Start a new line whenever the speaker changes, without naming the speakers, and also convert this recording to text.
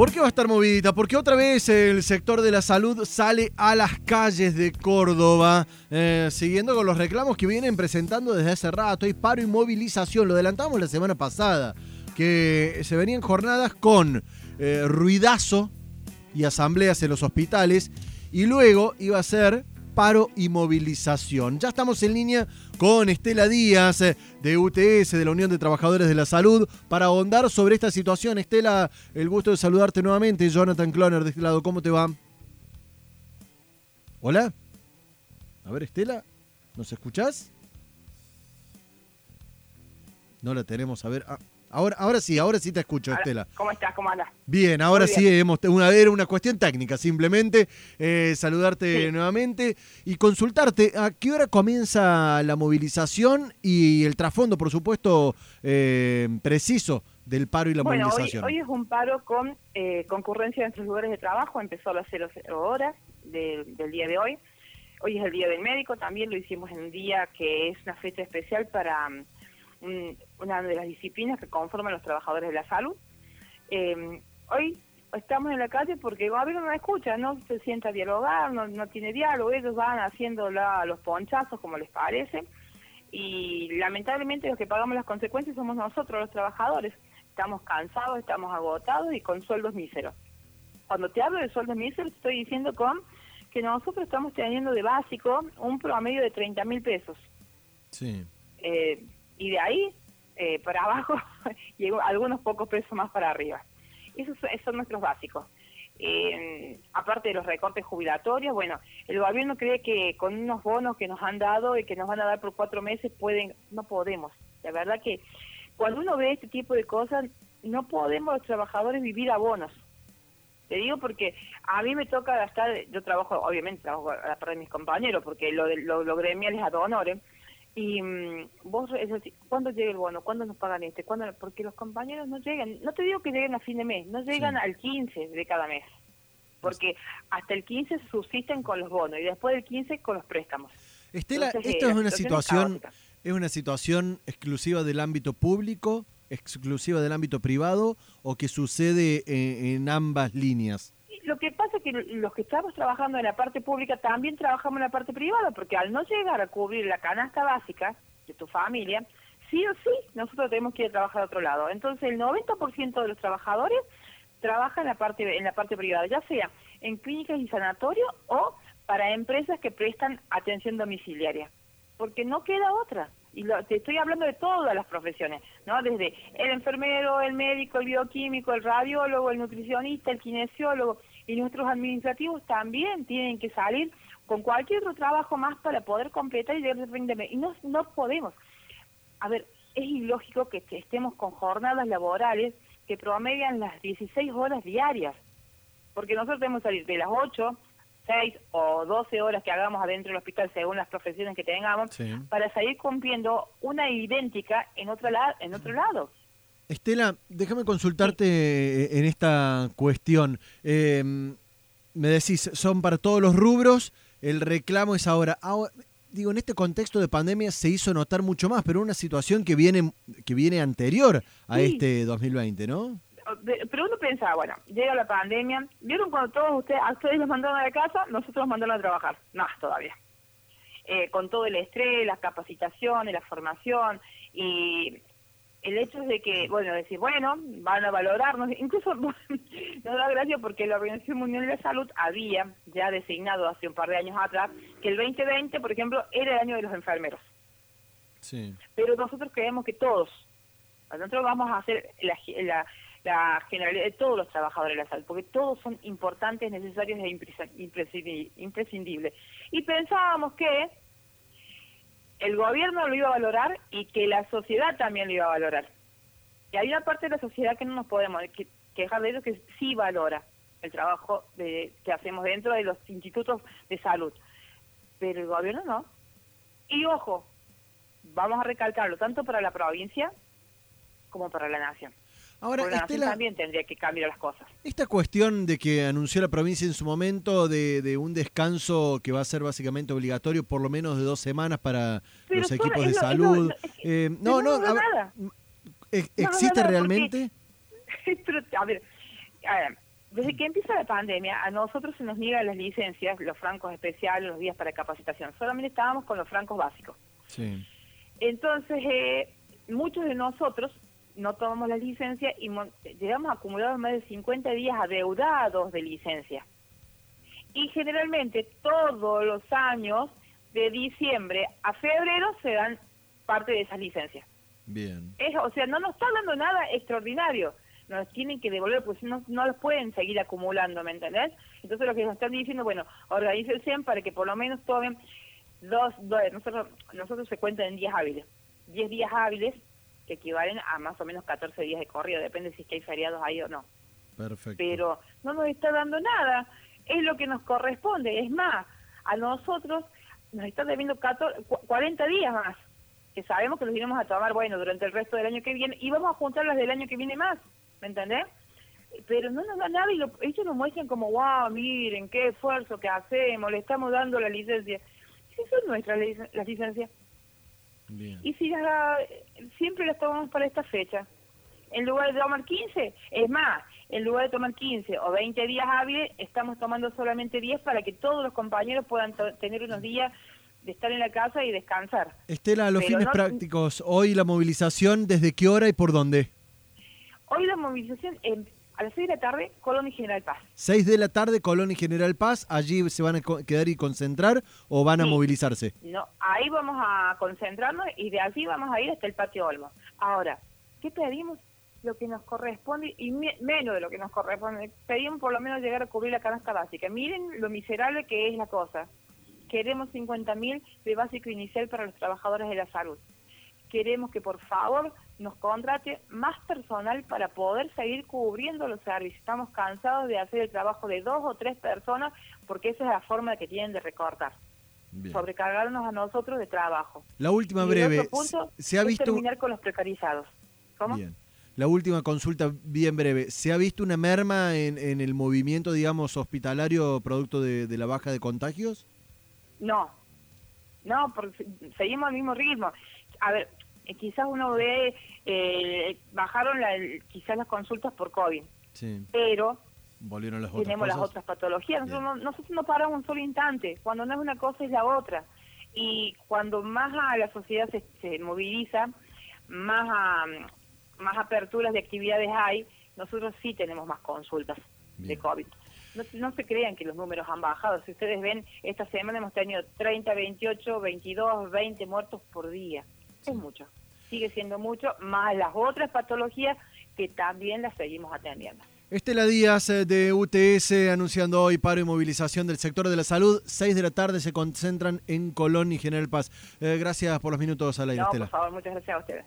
¿Por qué va a estar movidita? Porque otra vez el sector de la salud sale a las calles de Córdoba, eh, siguiendo con los reclamos que vienen presentando desde hace rato. Hay paro y movilización, lo adelantamos la semana pasada, que se venían jornadas con eh, ruidazo y asambleas en los hospitales, y luego iba a ser paro y movilización. Ya estamos en línea con Estela Díaz eh, de UTS, de la Unión de Trabajadores de la Salud, para ahondar sobre esta situación. Estela, el gusto de saludarte nuevamente. Jonathan Cloner de este lado, ¿cómo te va? Hola. A ver, Estela, ¿nos escuchás? No la tenemos, a ver. Ah, Ahora, ahora sí, ahora sí te escucho, Estela.
¿Cómo estás? ¿Cómo andas?
Bien, ahora sí hemos una era una cuestión técnica, simplemente eh, saludarte
Sí.
nuevamente y consultarte a qué hora comienza la movilización y el trasfondo, por supuesto, eh, preciso del paro y la
bueno, hoy,
movilización.
hoy es un paro con eh, concurrencia en nuestros lugares de trabajo. Empezó a las 00 horas de- del día de hoy. Hoy es el Día del Médico. También lo hicimos en un día que es una fecha especial para un- una de las disciplinas que conforman los trabajadores de la salud. Eh, hoy estamos en la calle porque el gobierno no escucha, no se sienta a dialogar, no, no tiene diálogo. Ellos van haciendo la- los ponchazos como les parece. y lamentablemente los que pagamos las consecuencias somos nosotros, los trabajadores. Estamos cansados, estamos agotados y con sueldos míseros. Cuando te hablo de sueldos míseros, estoy diciendo con que nosotros estamos teniendo de básico un promedio de 30 mil pesos.
Sí.
Eh, y de ahí eh, para abajo y algunos pocos pesos más para arriba. Esos son- esos son nuestros básicos. Eh, aparte de los recortes jubilatorios, bueno, el gobierno cree que con unos bonos que nos han dado y que nos van a dar por cuatro meses, pueden, no podemos. La verdad que cuando uno ve este tipo de cosas, no podemos los trabajadores vivir a bonos. Te digo porque a mí me toca gastar, yo trabajo, obviamente trabajo a la par de mis compañeros, porque lo, lo, lo gremial es ad honorem, y mm, vos, es decir, ¿cuándo llega el bono? ¿Cuándo nos pagan este? ¿Cuándo? Porque los compañeros no llegan, no te digo que lleguen a fin de mes, no llegan
Sí.
al 15 de cada mes, porque hasta el 15 subsisten con los bonos y después del 15 con los préstamos.
Estela,
Entonces,
¿esto
eh,
es
la
una
situación es
una situación exclusiva del ámbito público, exclusiva del ámbito privado o que sucede en, en ambas líneas?
Que los que estamos trabajando en la parte pública también trabajamos en la parte privada, porque al no llegar a cubrir la canasta básica de tu familia, sí o sí, nosotros tenemos que ir a trabajar a otro lado. Entonces, el 90% de los trabajadores trabaja en la parte en la parte privada, ya sea en clínicas y sanatorios o para empresas que prestan atención domiciliaria, porque no queda otra. Y lo- te estoy hablando de todas las profesiones, ¿no? Desde el enfermero, el médico, el bioquímico, el radiólogo, el nutricionista, el kinesiólogo y nuestros administrativos también tienen que salir con cualquier otro trabajo más para poder completar y llegar fin de mes. Y no, no podemos. A ver, es ilógico que que estemos con jornadas laborales que promedian las 16 horas diarias, porque nosotros tenemos que salir de las 8, 6 o 12 horas que hagamos adentro del hospital según las profesiones que tengamos,
Sí.
para seguir cumpliendo una idéntica en otro, la- en otro lado.
Estela, déjame consultarte eh, en esta cuestión. Eh, me decís, son para todos los rubros, el reclamo es ahora. Ahora, Digo, en este contexto de pandemia se hizo notar mucho más, pero una situación que viene, que viene anterior a
Sí.
este 2020, ¿no?
De- Pero uno pensaba, bueno, llega la pandemia, ¿vieron cuando todos ustedes, a ustedes los mandaron a la casa? Nosotros los mandaron a trabajar, más todavía. Eh, con todo el estrés, las capacitaciones, la formación y el hecho de que, bueno, decir, bueno, van a valorarnos, incluso nos da gracia porque la Organización Mundial de la Salud había ya designado hace un par de años atrás que el 2020, por ejemplo, era el año de los enfermeros
Sí.
pero nosotros creemos que todos, nosotros vamos a hacer la, la, la generalidad de todos los trabajadores de la salud, porque todos son importantes, necesarios e imprescindibles. Y pensábamos que el gobierno lo iba a valorar y que la sociedad también lo iba a valorar. Y hay una parte de la sociedad que no nos podemos que- quejar de que sí valora el trabajo de, que hacemos dentro de los institutos de salud, pero el gobierno no. Y ojo, vamos a recalcarlo tanto para la provincia como para la nación.
Ahora,
también tendría que cambiar las cosas.
esta cuestión de que anunció la provincia en su momento de, de un descanso que va a ser básicamente obligatorio por lo menos de dos semanas para
Pero
los equipos de
es lo-
salud.
es que-
Eh, no, no,
no da
a ver,
nada.
¿ex-
No, no,
¿existe
porque-
realmente?
Pero, a ver, Desde que empieza la pandemia, a nosotros se nos niegan las licencias, los francos especiales, los días para capacitación. Solamente estábamos con los francos básicos.
Sí.
Entonces, eh, muchos de nosotros no tomamos la licencia y llegamos a acumular más de 50 días adeudados de licencia. Y generalmente todos los años, de diciembre a febrero, se dan parte de esas licencias.
Bien.
Es, o sea, no nos está dando nada extraordinario. Nos no que devolver, pues no, no los pueden seguir acumulando, ¿me entendés? Entonces lo que nos están diciendo, bueno, organícense para que por lo menos tomen dos, dos nosotros, nosotros se cuentan en días hábiles. Diez días hábiles que equivalen a más o menos 14 días de corrido, depende si es que hay feriados ahí o no.
Perfecto.
Pero no nos está dando nada, es lo que nos corresponde, es más, a nosotros nos están debiendo 14, 40 días más, que sabemos que los iremos a tomar, bueno, durante el resto del año que viene, y vamos a juntar las del año que viene más. ¿me entendés? Pero no nos da nada y lo, ellos nos muestran como, wow, miren, qué esfuerzo que hacemos, le estamos dando la licencia. Si son nuestras las licencias. Y si siempre las tomamos para esta fecha. En lugar de tomar 15, es más, en lugar de tomar 15 o 20 días hábiles, estamos tomando solamente 10 para que todos los compañeros puedan tener unos días de estar en la casa y descansar.
Estela, a los fines prácticos, hoy la movilización, ¿desde qué hora y por dónde?
Hoy la movilización a las 6 de la tarde, Colón y General Paz.
6 de la tarde, Colón y General Paz. ¿Allí se van a quedar y concentrar o van a movilizarse?
No, ahí vamos a concentrarnos y de allí vamos a ir hasta el Patio Olmo. Ahora, ¿qué pedimos? Lo que nos corresponde y menos de lo que nos corresponde. Pedimos por lo menos llegar a cubrir la canasta básica. Miren lo miserable que es la cosa. Queremos 50 mil de básico inicial para los trabajadores de la salud queremos que por favor nos contrate más personal para poder seguir cubriendo los servicios. Estamos cansados de hacer el trabajo de dos o tres personas porque esa es la forma que tienen de recortar. Sobrecargarnos a nosotros de trabajo.
La última breve. se ha visto
terminar con los precarizados. ¿Cómo?
Bien. La última consulta bien breve. ¿Se ha visto una merma en, el movimiento, digamos, hospitalario producto de, de la baja de contagios?
No, no, porque seguimos al mismo ritmo. A ver, eh, quizás uno ve, eh, bajaron la, quizás las consultas por COVID, pero
Volvieron las
tenemos las otras patologías. Nosotros no, paramos un solo instante, cuando no es una cosa es la otra. Y cuando más a la sociedad se, moviliza, más, más aperturas de actividades hay, nosotros sí tenemos más consultas de COVID. No, no, se crean que los números han bajado. Si ustedes ven, esta semana hemos tenido 30, 28, 22, 20 muertos por día. Es mucho sigue siendo mucho, más las otras patologías que también las seguimos atendiendo.
Estela Díaz eh, de UTS anunciando hoy paro y movilización del sector de la salud. Seis de la tarde se concentran en Colón y General Paz. Eh, gracias por los minutos al aire,
no,
Estela.
Por favor, muchas gracias a ustedes.